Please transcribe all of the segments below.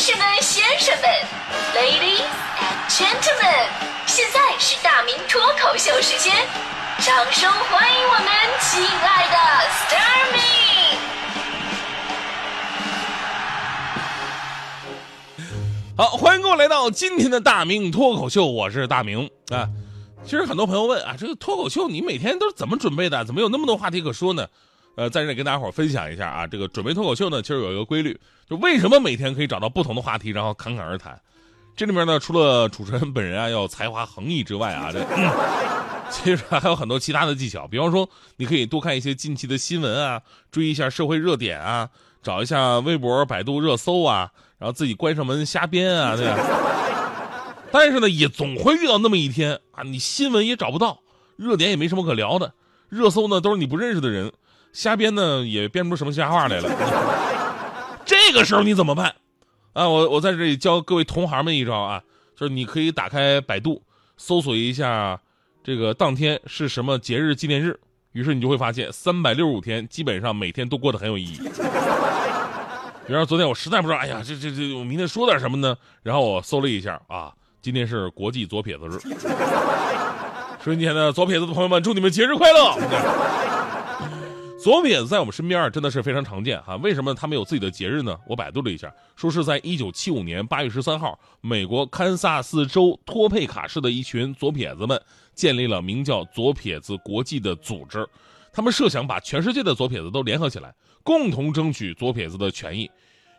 士们、先生们，Ladies and Gentlemen，现在是大明脱口秀时间，掌声欢迎我们亲爱的 s t a r m y 好，欢迎各位来到今天的大明脱口秀，我是大明啊。其实很多朋友问啊，这个脱口秀你每天都是怎么准备的？怎么有那么多话题可说呢？呃，在这里跟大家伙分享一下啊，这个准备脱口秀呢，其实有一个规律，就为什么每天可以找到不同的话题，然后侃侃而谈。这里面呢，除了主持人本人啊要才华横溢之外啊，这、其实还有很多其他的技巧。比方说，你可以多看一些近期的新闻啊，追一下社会热点啊，找一下微博、百度热搜啊，然后自己关上门瞎编啊，对吧？但是呢，也总会遇到那么一天啊，你新闻也找不到，热点也没什么可聊的，热搜呢都是你不认识的人。瞎编呢也编不出什么瞎话来了，这个时候你怎么办？啊，我我在这里教各位同行们一招啊，就是你可以打开百度，搜索一下这个当天是什么节日纪念日，于是你就会发现三百六十五天基本上每天都过得很有意义。比方说昨天我实在不知道，哎呀，这这这我明天说点什么呢？然后我搜了一下啊，今天是国际左撇子日，收音机前的左撇子的朋友们，祝你们节日快乐！左撇子在我们身边啊，真的是非常常见哈。为什么他们有自己的节日呢？我百度了一下，说是在一九七五年八月十三号，美国堪萨斯州托佩卡市的一群左撇子们建立了名叫“左撇子国际”的组织。他们设想把全世界的左撇子都联合起来，共同争取左撇子的权益。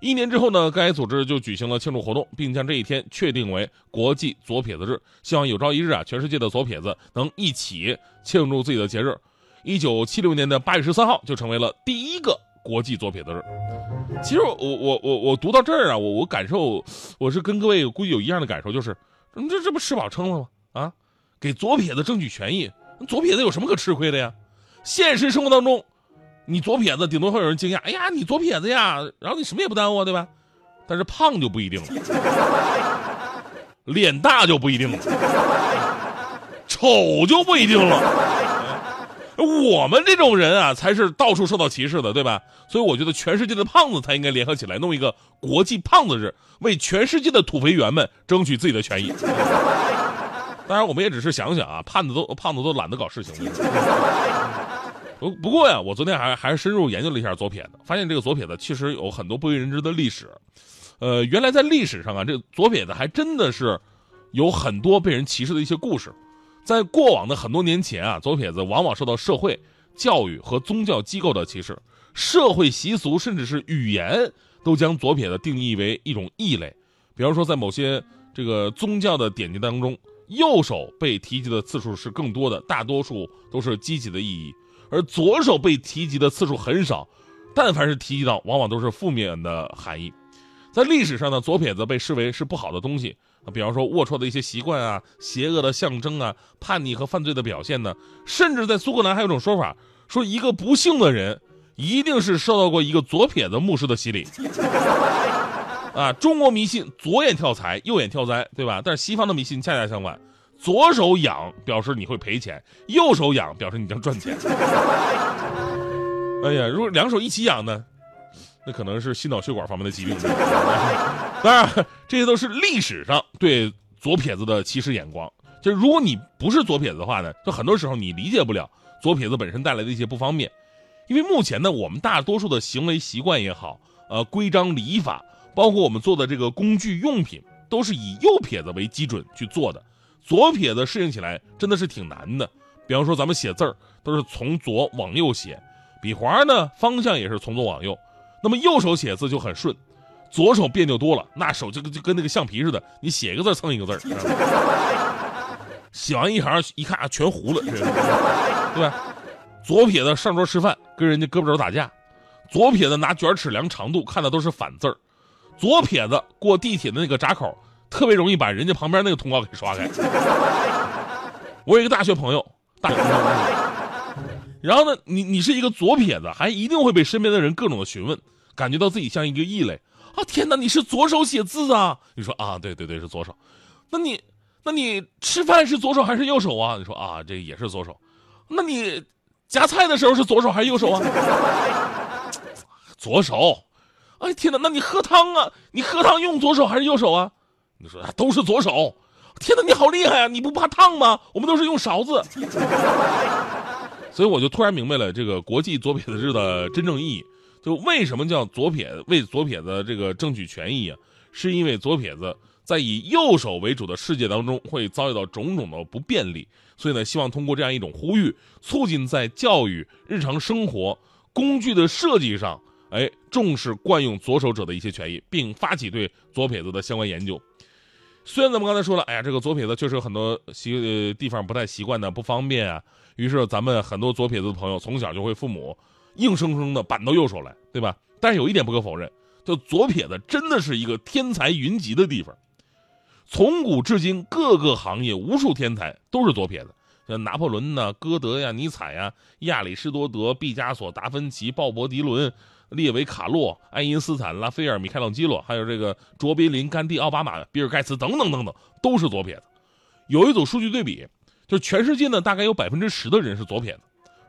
一年之后呢，该组织就举行了庆祝活动，并将这一天确定为国际左撇子日。希望有朝一日啊，全世界的左撇子能一起庆祝自己的节日。一九七六年的八月十三号就成为了第一个国际左撇子日。其实我我我我读到这儿啊，我我感受我是跟各位估计有一样的感受，就是这这不吃饱撑了吗？啊，给左撇子争取权益，左撇子有什么可吃亏的呀？现实生活当中，你左撇子顶多会有人惊讶，哎呀，你左撇子呀，然后你什么也不耽误，对吧？但是胖就不一定了，脸大就不一定了，丑就不一定了。我们这种人啊，才是到处受到歧视的，对吧？所以我觉得全世界的胖子才应该联合起来，弄一个国际胖子日，为全世界的土肥圆们争取自己的权益。当然，我们也只是想想啊，胖子都胖子都懒得搞事情。不不过呀，我昨天还还深入研究了一下左撇子，发现这个左撇子其实有很多不为人知的历史。呃，原来在历史上啊，这左撇子还真的是有很多被人歧视的一些故事。在过往的很多年前啊，左撇子往往受到社会、教育和宗教机构的歧视，社会习俗甚至是语言都将左撇子定义为一种异类。比方说，在某些这个宗教的典籍当中，右手被提及的次数是更多的，大多数都是积极的意义；而左手被提及的次数很少，但凡是提及到，往往都是负面的含义。在历史上呢，左撇子被视为是不好的东西。啊比方说龌龊的一些习惯啊，邪恶的象征啊，叛逆和犯罪的表现呢，甚至在苏格兰还有种说法，说一个不幸的人一定是受到过一个左撇子牧师的洗礼。啊，中国迷信左眼跳财，右眼跳灾，对吧？但是西方的迷信恰恰相反，左手痒表示你会赔钱，右手痒表示你将赚钱。哎呀，如果两手一起痒呢？那可能是心脑血管方面的疾病。当然，这些都是历史上对左撇子的歧视眼光。就是如果你不是左撇子的话呢，就很多时候你理解不了左撇子本身带来的一些不方便。因为目前呢，我们大多数的行为习惯也好，呃，规章礼法，包括我们做的这个工具用品，都是以右撇子为基准去做的。左撇子适应起来真的是挺难的。比方说，咱们写字儿都是从左往右写，笔划呢方向也是从左往右。那么右手写字就很顺，左手别扭多了，那手就就跟那个橡皮似的，你写一个字蹭一个字写完一行一看啊，全糊了，对吧？左撇子上桌吃饭跟人家胳膊肘打架，左撇子拿卷尺量长度看的都是反字儿，左撇子过地铁的那个闸口特别容易把人家旁边那个通道给刷开。我有一个大学朋友，大学朋友。然后呢，你你是一个左撇子，还一定会被身边的人各种的询问，感觉到自己像一个异类啊！天哪，你是左手写字啊？你说啊，对对对，是左手。那你那你吃饭是左手还是右手啊？你说啊，这也是左手。那你夹菜的时候是左手还是右手啊？左手。哎天哪，那你喝汤啊？你喝汤用左手还是右手啊？你说啊，都是左手。天哪，你好厉害啊！你不怕烫吗？我们都是用勺子。所以我就突然明白了这个国际左撇子日的真正意义。就为什么叫左撇子为左撇子这个争取权益啊？是因为左撇子在以右手为主的世界当中会遭遇到种种的不便利，所以呢，希望通过这样一种呼吁，促进在教育、日常生活工具的设计上，哎，重视惯用左手者的一些权益，并发起对左撇子的相关研究。虽然咱们刚才说了，哎呀，这个左撇子确实有很多习呃地方不太习惯的，不方便啊。于是咱们很多左撇子的朋友从小就会父母硬生生的扳到右手来，对吧？但是有一点不可否认，就左撇子真的是一个天才云集的地方。从古至今，各个行业无数天才都是左撇子，像拿破仑呐、歌德呀、尼采呀、亚里士多德、毕加索、达芬奇、鲍勃迪伦。列维·卡洛、爱因斯坦、拉斐尔、米开朗基罗，还有这个卓别林、甘地、奥巴马、比尔·盖茨等等等等，都是左撇子。有一组数据对比，就全世界呢大概有百分之十的人是左撇子，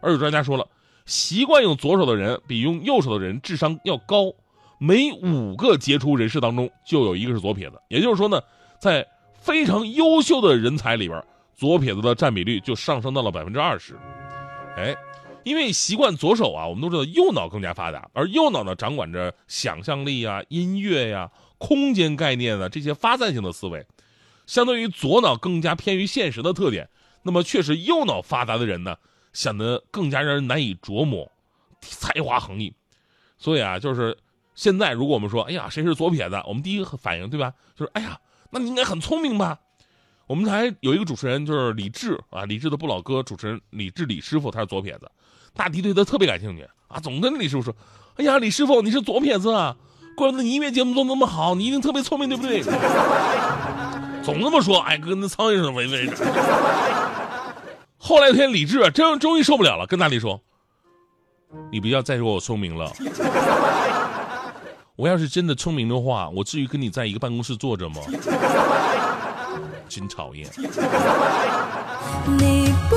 而有专家说了，习惯用左手的人比用右手的人智商要高，每五个杰出人士当中就有一个是左撇子。也就是说呢，在非常优秀的人才里边，左撇子的占比率就上升到了百分之二十。哎。因为习惯左手啊，我们都知道右脑更加发达，而右脑呢掌管着想象力啊、音乐呀、空间概念啊这些发散性的思维，相对于左脑更加偏于现实的特点。那么，确实右脑发达的人呢，显得更加让人难以琢磨，才华横溢。所以啊，就是现在如果我们说，哎呀，谁是左撇子？我们第一个反应对吧？就是哎呀，那你应该很聪明吧？我们台有一个主持人就是李志啊，李志的不老哥，主持人李志李师傅，他是左撇子。大迪对他特别感兴趣啊，总跟李师傅说：“哎呀，李师傅，你是左撇子啊，怪不得你音乐节目做那么好，你一定特别聪明，对不对？” 总那么说，哎，跟那苍蝇似的围围着。后来有天，李志啊，真终于受不了了，跟大力说：“你不要再说我聪明了，我要是真的聪明的话，我至于跟你在一个办公室坐着吗？”真讨厌。你不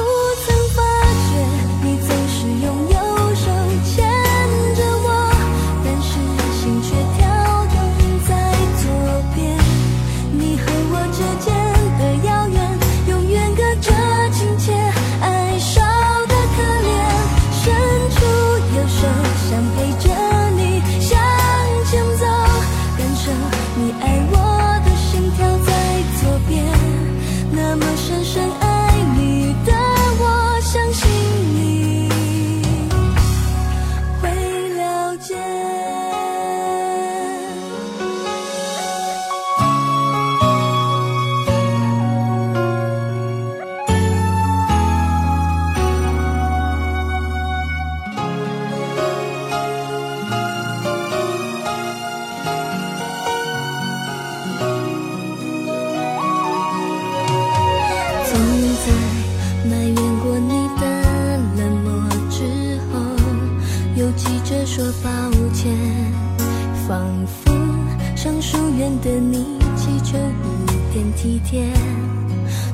一天，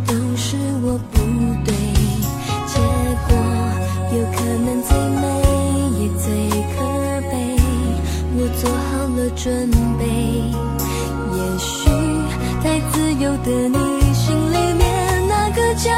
都是我不对，结果有可能最美也最可悲，我做好了准备，也许太自由的你心里面那个家，